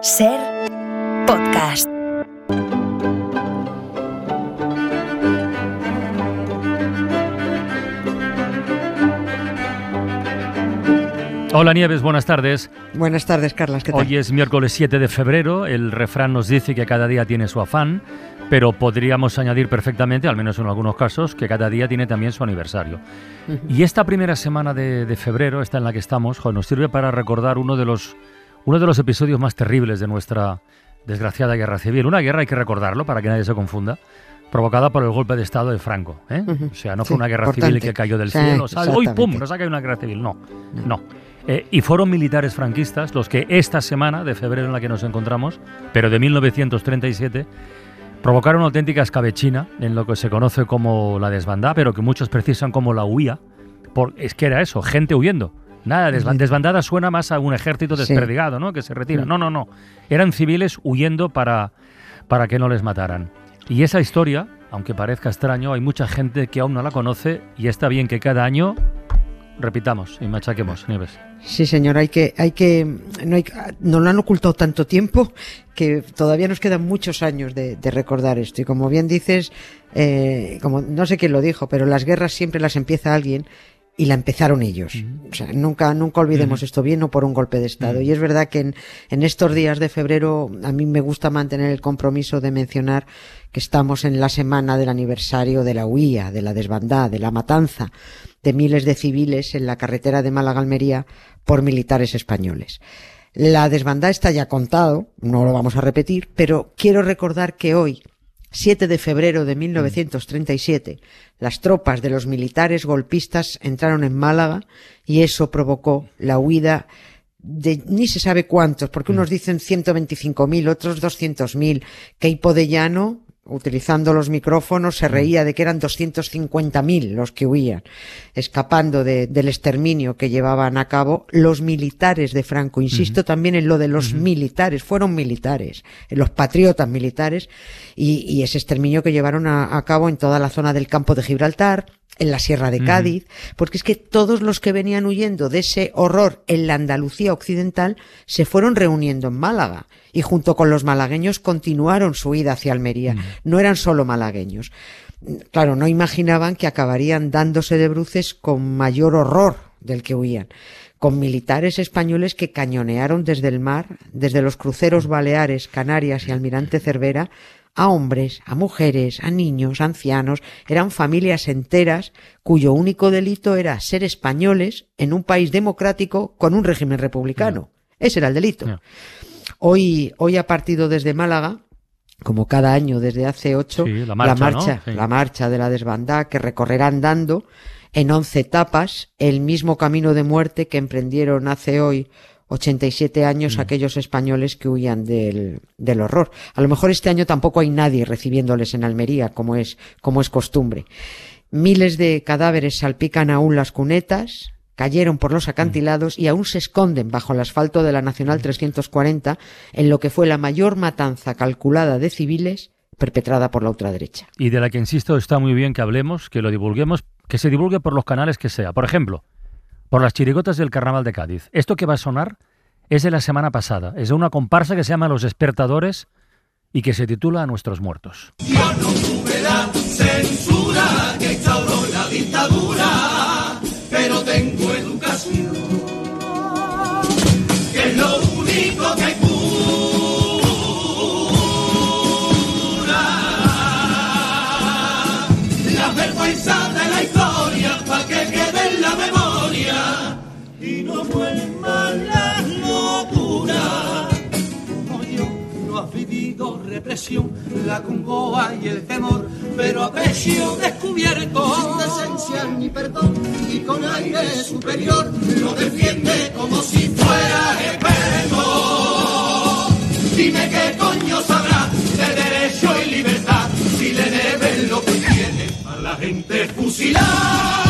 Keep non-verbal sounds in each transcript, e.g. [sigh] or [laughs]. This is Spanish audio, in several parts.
Ser podcast. Hola Nieves, buenas tardes. Buenas tardes, Carlas. ¿qué tal? Hoy es miércoles 7 de febrero. El refrán nos dice que cada día tiene su afán, pero podríamos añadir perfectamente, al menos en algunos casos, que cada día tiene también su aniversario. Y esta primera semana de, de febrero, esta en la que estamos, jo, nos sirve para recordar uno de los uno de los episodios más terribles de nuestra desgraciada guerra civil. Una guerra, hay que recordarlo para que nadie se confunda, provocada por el golpe de Estado de Franco. ¿eh? O sea, no fue Sí, una guerra importante. civil que cayó del Sí, cielo. ¡Uy, pum! Nos ha caído una guerra civil. No, no. Eh, y fueron militares franquistas los que esta semana de febrero en la que nos encontramos, pero de 1937, provocaron una auténtica escabechina en lo que se conoce como la desbandada, pero que muchos precisan como la huía. Por, es que era eso, gente huyendo. Nada, desba- desbandada suena más a un ejército desperdigado, ¿no? Que se retira. Mm. No, no, no. Eran civiles huyendo para, para que no les mataran. Y esa historia, aunque parezca extraño, hay mucha gente que aún no la conoce y está bien que cada año repitamos y machaquemos, Nieves. Sí, señor, hay que, hay que, no hay, nos lo han ocultado tanto tiempo que todavía nos quedan muchos años de, de recordar esto. Y como bien dices, eh, como no sé quién lo dijo, pero las guerras siempre las empieza alguien y la empezaron ellos. O sea, nunca, nunca olvidemos esto bien o por un golpe de Estado. Y es verdad que en, en estos días de febrero a mí me gusta mantener el compromiso de mencionar que estamos en la semana del aniversario de la huía, de la desbandada, de la matanza de miles de civiles en la carretera de Málaga-Almería por militares españoles. La desbandada está ya contado, no lo vamos a repetir, pero quiero recordar que hoy, 7 de febrero de 1937, las tropas de los militares golpistas entraron en Málaga y eso provocó la huida de ni se sabe cuántos, porque unos dicen 125.000, otros 200.000. Queipo de Llano, utilizando los micrófonos, se reía de que eran 250.000 los que huían, escapando de- del exterminio que llevaban a cabo los militares de Franco. Insisto también en lo de los militares, fueron militares, los patriotas militares, y, y ese exterminio que llevaron a, a cabo en toda la zona del campo de Gibraltar, en la Sierra de Cádiz, porque es que todos los que venían huyendo de ese horror en la Andalucía occidental se fueron reuniendo en Málaga y junto con los malagueños continuaron su huida hacia Almería. No eran solo malagueños. Claro, no imaginaban que acabarían dándose de bruces con mayor horror del que huían con militares españoles que cañonearon desde el mar, desde los cruceros Baleares, Canarias y Almirante Cervera, a hombres, a mujeres, a niños, ancianos, eran familias enteras cuyo único delito era ser españoles en un país democrático con un régimen republicano. Ese era el delito. Hoy, hoy ha partido desde Málaga, como cada año desde hace ocho, Sí, la marcha, marcha, ¿no? Sí. la marcha de la desbandada que recorrerá andando en once etapas el mismo camino de muerte que emprendieron hace hoy 87 años Mm. aquellos españoles que huían del, del horror. A lo mejor este año tampoco hay nadie recibiéndoles en Almería, como es, como es costumbre. Miles de cadáveres salpican aún las cunetas, cayeron por los acantilados y aún se esconden bajo el asfalto de la Nacional 340 en lo que fue la mayor matanza calculada de civiles perpetrada por la ultraderecha. Y de la que insisto está muy bien que hablemos, que lo divulguemos, que se divulgue por los canales que sea. Por ejemplo, por las chirigotas del Carnaval de Cádiz. Esto que va a sonar es de la semana pasada. Es de una comparsa que se llama Los Despertadores y que se titula A nuestros muertos. pero la congoja y el temor, pero a pecho descubierto. Sin decencia ni perdón y con aire superior, lo defiende como si fuera espejo. Dime qué coño sabrá de derecho y libertad si le deben lo que tiene a la gente fusilar.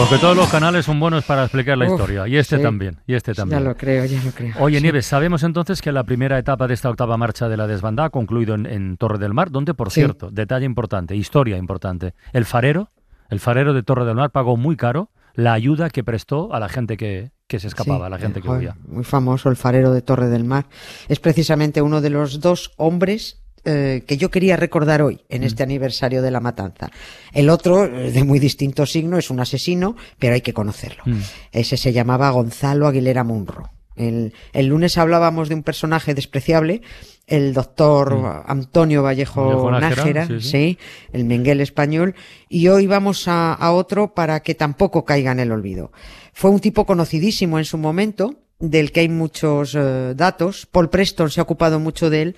Porque todos los canales son buenos para explicar la Uf, historia. Y este sí. también. Y este Ya también. lo creo, ya lo creo. Oye, Sí. Nieves, sabemos entonces que la primera etapa de esta octava marcha de la desbandada ha concluido en, en Torre del Mar, donde, por Sí. cierto, detalle importante, historia importante, el farero, el farero de Torre del Mar pagó muy caro la ayuda que prestó a la gente que, que se escapaba, Sí, a la gente que joder, huía. Muy famoso, el farero de Torre del Mar. Es precisamente uno de los dos hombres eh, que yo quería recordar hoy, en este aniversario de la matanza. El otro, eh, de muy distinto signo, es un asesino, pero hay que conocerlo. Mm. Ese se llamaba Gonzalo Aguilera Munro. El, el lunes hablábamos de un personaje despreciable, el doctor Antonio Vallejo, Vallejo Nájera, Nájera, sí, sí. sí, el Menguel español, y hoy vamos a, a otro para que tampoco caiga en el olvido. Fue un tipo conocidísimo en su momento, del que hay muchos eh, datos. Paul Preston se ha ocupado mucho de él,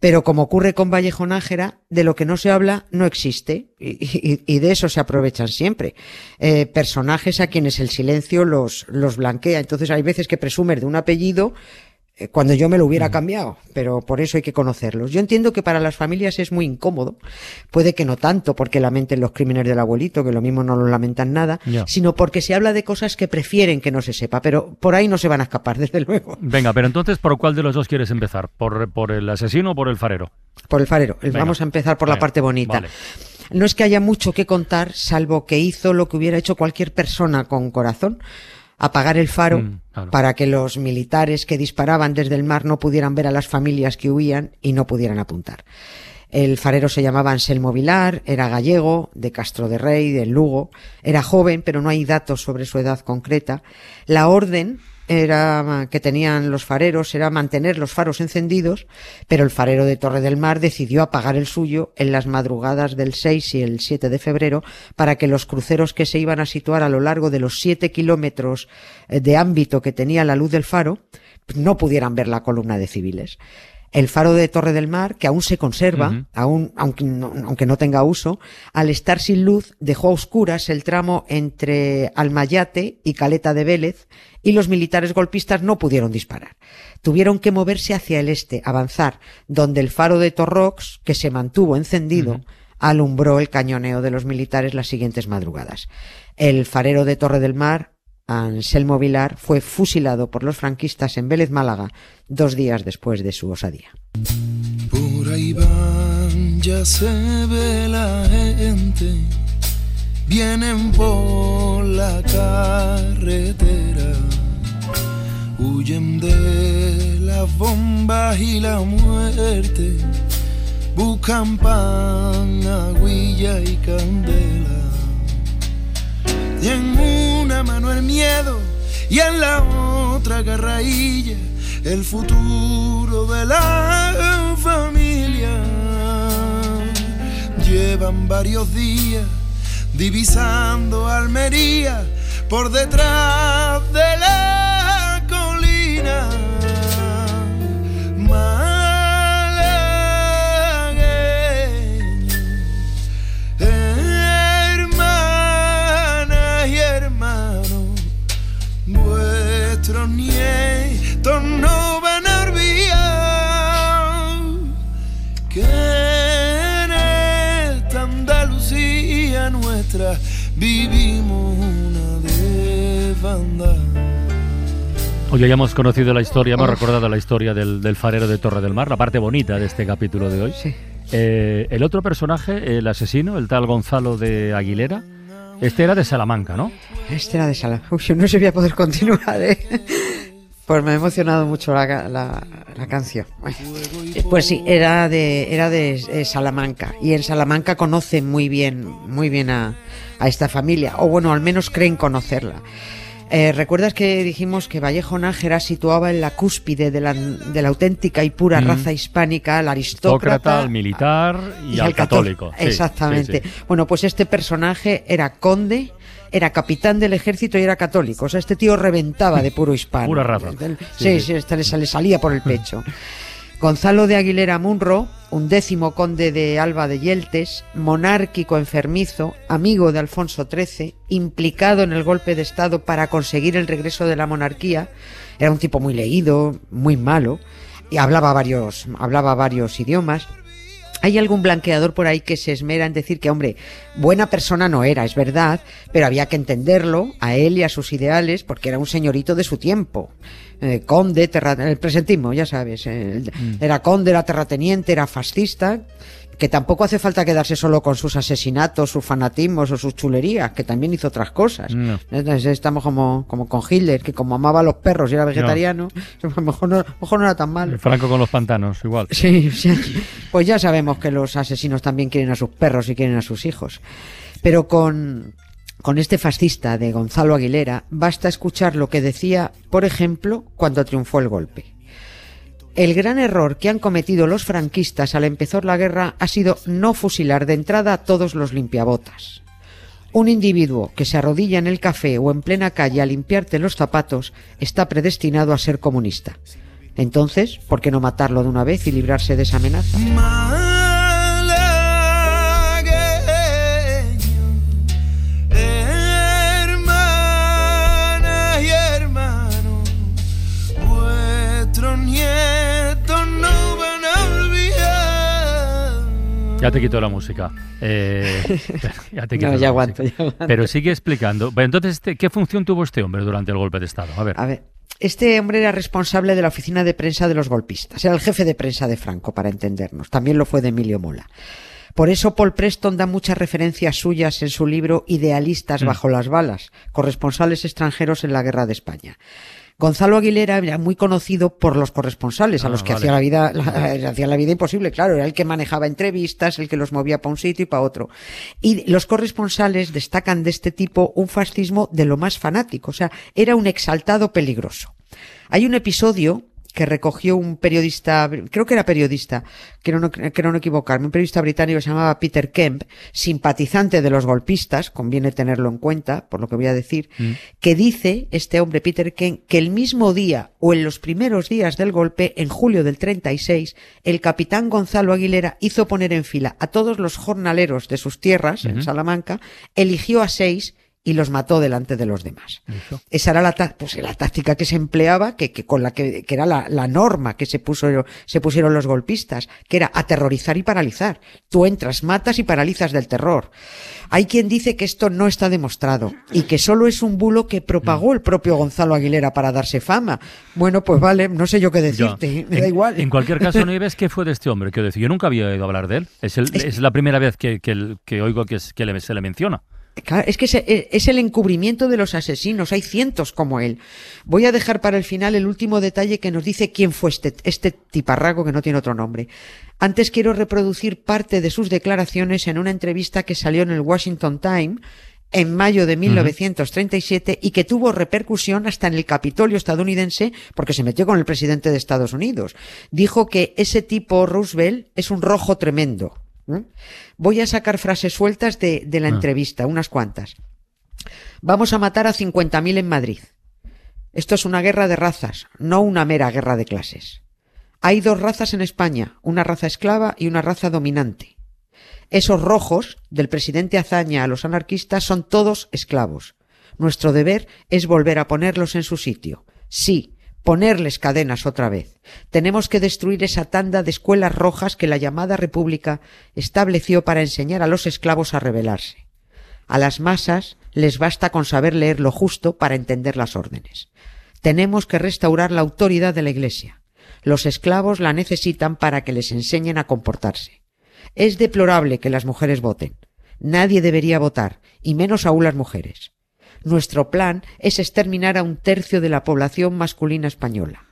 pero como ocurre con Vallejo Nájera, de lo que no se habla no existe y, y- y de eso se aprovechan siempre. Eh, personajes a quienes el silencio los, los blanquea. Entonces hay veces que presumes de un apellido cuando yo me lo hubiera cambiado, pero por eso hay que conocerlos. Yo entiendo que para las familias es muy incómodo, puede que no tanto porque lamenten los crímenes del abuelito, que lo mismo no lo lamentan nada, sino porque se habla de cosas que prefieren que no se sepa, pero por ahí no se van a escapar, [laughs] desde luego. Venga, pero entonces, ¿por cuál de los dos quieres empezar? ¿Por, por el asesino o por el farero? Por el farero. Venga. Vamos a empezar por la parte bonita. vale. No es que haya mucho que contar, salvo que hizo lo que hubiera hecho cualquier persona con corazón. Apagar el faro Mm, claro. para que los militares que disparaban desde el mar no pudieran ver a las familias que huían y no pudieran apuntar. El farero se llamaba Anselmo Vilar, era gallego, de Castro de Rey, de Lugo, era joven, pero no hay datos sobre su edad concreta. La orden era que tenían los fareros era mantener los faros encendidos, pero el farero de Torre del Mar decidió apagar el suyo en las madrugadas del 6 y el 7 de febrero para que los cruceros que se iban a situar a lo largo de los 7 kilómetros eh, de ámbito que tenía la luz del faro no pudieran ver la columna de civiles. El faro de Torre del Mar, que aún se conserva, aún, aunque no, aunque no tenga uso, al estar sin luz dejó a oscuras el tramo entre Almayate y Caleta de Vélez y los militares golpistas no pudieron disparar. Tuvieron que moverse hacia el este, avanzar, donde el faro de Torrox, que se mantuvo encendido, alumbró el cañoneo de los militares las siguientes madrugadas. El farero de Torre del Mar, Anselmo Vilar, fue fusilado por los franquistas en Vélez Málaga dos días después de su osadía. Por ahí van, ya se ve la gente. Vienen por la carretera. Huyen de las bombas y la muerte. Buscan pan, aguilla y candela. Y en la otra garrailla el futuro de la familia. Llevan varios días divisando Almería por detrás de la vuestros nietos no van a olvidar que en esta Andalucía nuestra vivimos una desbandada. Hoy ya hemos conocido la historia, hemos Oh. recordado la historia del, del farero de Torre del Mar, la parte bonita de este capítulo de hoy. Sí. Eh, el otro personaje, el asesino, el tal Gonzalo de Aguilera, este era de Salamanca, ¿no? Este era de Sala. Uy, yo no se voy a poder continuar, ¿eh? Pues me ha emocionado mucho la, ca- la- la canción. Eh, Pues sí, era de, era de eh, Salamanca. Y en Salamanca conocen muy bien, muy bien a, a esta familia. O bueno, al menos creen conocerla. Eh, ¿Recuerdas que dijimos que Vallejo Nájera situaba en la cúspide de la, de la auténtica y pura Mm. raza hispánica al Aristócrata, al militar y, al cató- católico. Sí, Exactamente. sí, sí. Bueno, pues este personaje era conde, era capitán del ejército y era católico. O sea, este tío reventaba de puro hispano. [laughs] Pura raza. Sí, Sí, este le le salía por el pecho. [laughs] Gonzalo de Aguilera Munro, un décimo conde de Alba de Yeltes, monárquico enfermizo, amigo de Alfonso XIII, implicado en el golpe de Estado para conseguir el regreso de la monarquía, era un tipo muy leído, muy malo, y hablaba varios, hablaba varios idiomas. Hay algún blanqueador por ahí que se esmera en decir que, hombre, buena persona no era, es verdad, pero había que entenderlo, a él y a sus ideales, porque era un señorito de su tiempo. Eh, conde, terra- el presentismo, ya sabes. eh, Era conde, era terrateniente, era fascista. que tampoco hace falta quedarse solo con sus asesinatos, sus fanatismos o sus chulerías, que también hizo otras cosas. No. Entonces estamos como, como con Hitler, que como amaba a los perros y era vegetariano, [laughs] a lo mejor no, a lo mejor no era tan mal. Franco con los pantanos, igual. [laughs] Sí, sí. pues ya sabemos que los asesinos también quieren a sus perros y quieren a sus hijos. Pero con, con este fascista de Gonzalo Aguilera basta escuchar lo que decía, por ejemplo, cuando triunfó el golpe. El gran error que han cometido los franquistas al empezar la guerra ha sido no fusilar de entrada a todos los limpiabotas. Un individuo que se arrodilla en el café o en plena calle a limpiarte los zapatos está predestinado a ser comunista. Entonces, ¿por qué no matarlo de una vez y librarse de esa amenaza? Ya te quito la música. Eh, [laughs] ya te quito No, la ya música. aguanto, ya aguanto. Pero sigue explicando. Bueno, Entonces, este- ¿qué función tuvo este hombre durante el golpe de Estado? A ver. A ver, este hombre era responsable de la oficina de prensa de los golpistas. Era el jefe de prensa de Franco, para entendernos. También lo fue de Emilio Mola. Por eso Paul Preston da muchas referencias suyas en su libro Idealistas Mm. bajo las balas, corresponsales extranjeros en la guerra de España. Gonzalo Aguilera era muy conocido por los corresponsales, a Ah, los que vale. hacía la vida, la- hacía la vida imposible, claro, era el que manejaba entrevistas, el que los movía para un sitio y para otro. Y los corresponsales destacan de este tipo un fascismo de lo más fanático, o sea, era un exaltado peligroso. Hay un episodio que recogió un periodista, creo que era periodista, quiero no, quiero no equivocarme, un periodista británico que se llamaba Peter Kemp, simpatizante de los golpistas, conviene tenerlo en cuenta, por lo que voy a decir, que dice este hombre Peter Kemp que el mismo día o en los primeros días del golpe, en julio del 36, el capitán Gonzalo Aguilera hizo poner en fila a todos los jornaleros de sus tierras, en Salamanca, eligió a seis y los mató delante de los demás. Esa era la, pues, la táctica que se empleaba, que, que con la que, que era la, la norma que se, puso, se pusieron los golpistas, que era aterrorizar y paralizar. Tú entras, matas y paralizas del terror. Hay quien dice que esto no está demostrado y que solo es un bulo que propagó el propio Gonzalo Aguilera para darse fama. Bueno, pues vale, no sé yo qué decirte, me en, da igual. En cualquier caso, Nieves, ¿qué fue de este hombre? Decir, yo nunca había oído hablar de él. Es, el- Es- es la primera vez que, que el- que oigo que, es- que le- se le menciona. Claro, es que eh, es el encubrimiento de los asesinos. Hay cientos como él. Voy a dejar para el final el último detalle que nos dice quién fue este, este tiparrago que no tiene otro nombre. Antes quiero reproducir parte de sus declaraciones en una entrevista que salió en el Washington Times en mayo de 1937 y que tuvo repercusión hasta en el Capitolio estadounidense porque se metió con el presidente de Estados Unidos. Dijo que ese tipo Roosevelt es un rojo tremendo. ¿Eh? Voy a sacar frases sueltas de, de la Ah. entrevista, unas cuantas. Vamos a matar a 50.000 en Madrid. Esto es una guerra de razas, no una mera guerra de clases. Hay dos razas en España, una raza esclava y una raza dominante. Esos rojos, del presidente Azaña a los anarquistas, son todos esclavos. Nuestro deber es volver a ponerlos en su sitio. Sí, ponerles cadenas otra vez. Tenemos que destruir esa tanda de escuelas rojas que la llamada República estableció para enseñar a los esclavos a rebelarse. A las masas les basta con saber leer lo justo para entender las órdenes. Tenemos que restaurar la autoridad de la Iglesia. Los esclavos la necesitan para que les enseñen a comportarse. Es deplorable que las mujeres voten. Nadie debería votar, y menos aún las mujeres. Nuestro plan es exterminar a un tercio de la población masculina española.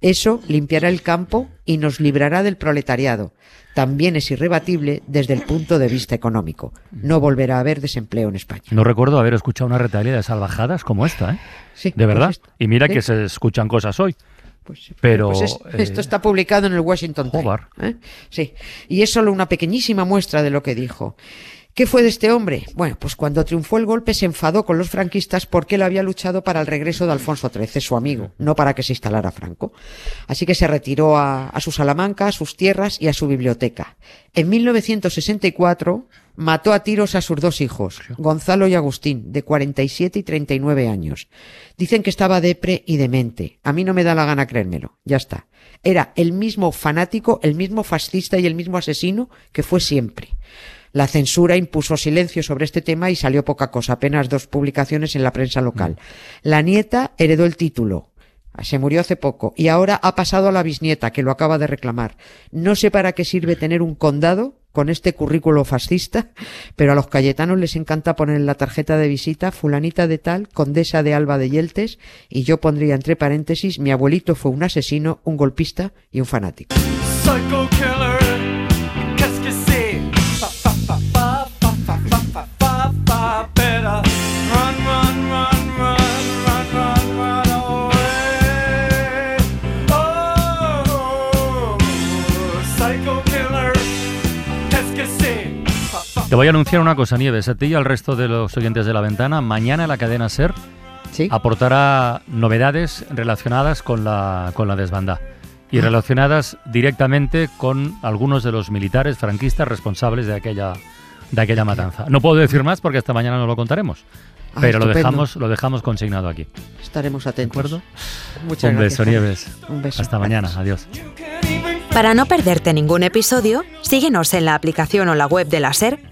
Eso limpiará el campo y nos librará del proletariado. También es irrebatible desde el punto de vista económico. No volverá a haber desempleo en España. No recuerdo haber escuchado una retalia de salvajadas como esta, ¿eh? Sí, De verdad. pues esto- y mira ¿sí? que se escuchan cosas hoy. Pues, Pero, pues es- eh, esto está publicado en el Washington Times. ¿eh? Sí. Y es solo una pequeñísima muestra de lo que dijo. ¿Qué fue de este hombre? Bueno, pues cuando triunfó el golpe se enfadó con los franquistas porque él había luchado para el regreso de Alfonso XIII, su amigo, no para que se instalara Franco. Así que se retiró a, a su Salamanca, a sus tierras y a su biblioteca. En 1964 mató a tiros a sus dos hijos, Gonzalo y Agustín, de 47 y 39 años. Dicen que estaba depre y demente. A mí no me da la gana creérmelo. Ya está. Era el mismo fanático, el mismo fascista y el mismo asesino que fue siempre. La censura impuso silencio sobre este tema y salió poca cosa, apenas dos publicaciones en la prensa local. La nieta heredó el título. Se murió hace poco y ahora ha pasado a la bisnieta, que lo acaba de reclamar. No sé para qué sirve tener un condado con este currículo fascista, pero a los cayetanos les encanta poner en la tarjeta de visita fulanita de tal, condesa de Alba de Yeltes, y yo pondría entre paréntesis, mi abuelito fue un asesino, un golpista y un fanático. Te voy a anunciar una cosa, Nieves, a ti y al resto de los oyentes de la ventana. Mañana la cadena SER ¿Sí? aportará novedades relacionadas con la, con la desbandada y relacionadas directamente con algunos de los militares franquistas responsables de aquella, de aquella matanza. No puedo decir más porque hasta mañana no lo contaremos, Ah, pero lo dejamos, lo dejamos consignado aquí. Estaremos atentos. ¿De acuerdo? Muchas Un gracias, beso. Nieves. Un beso. Hasta mañana. Adiós. Para no perderte ningún episodio, síguenos en la aplicación o la web de la SER,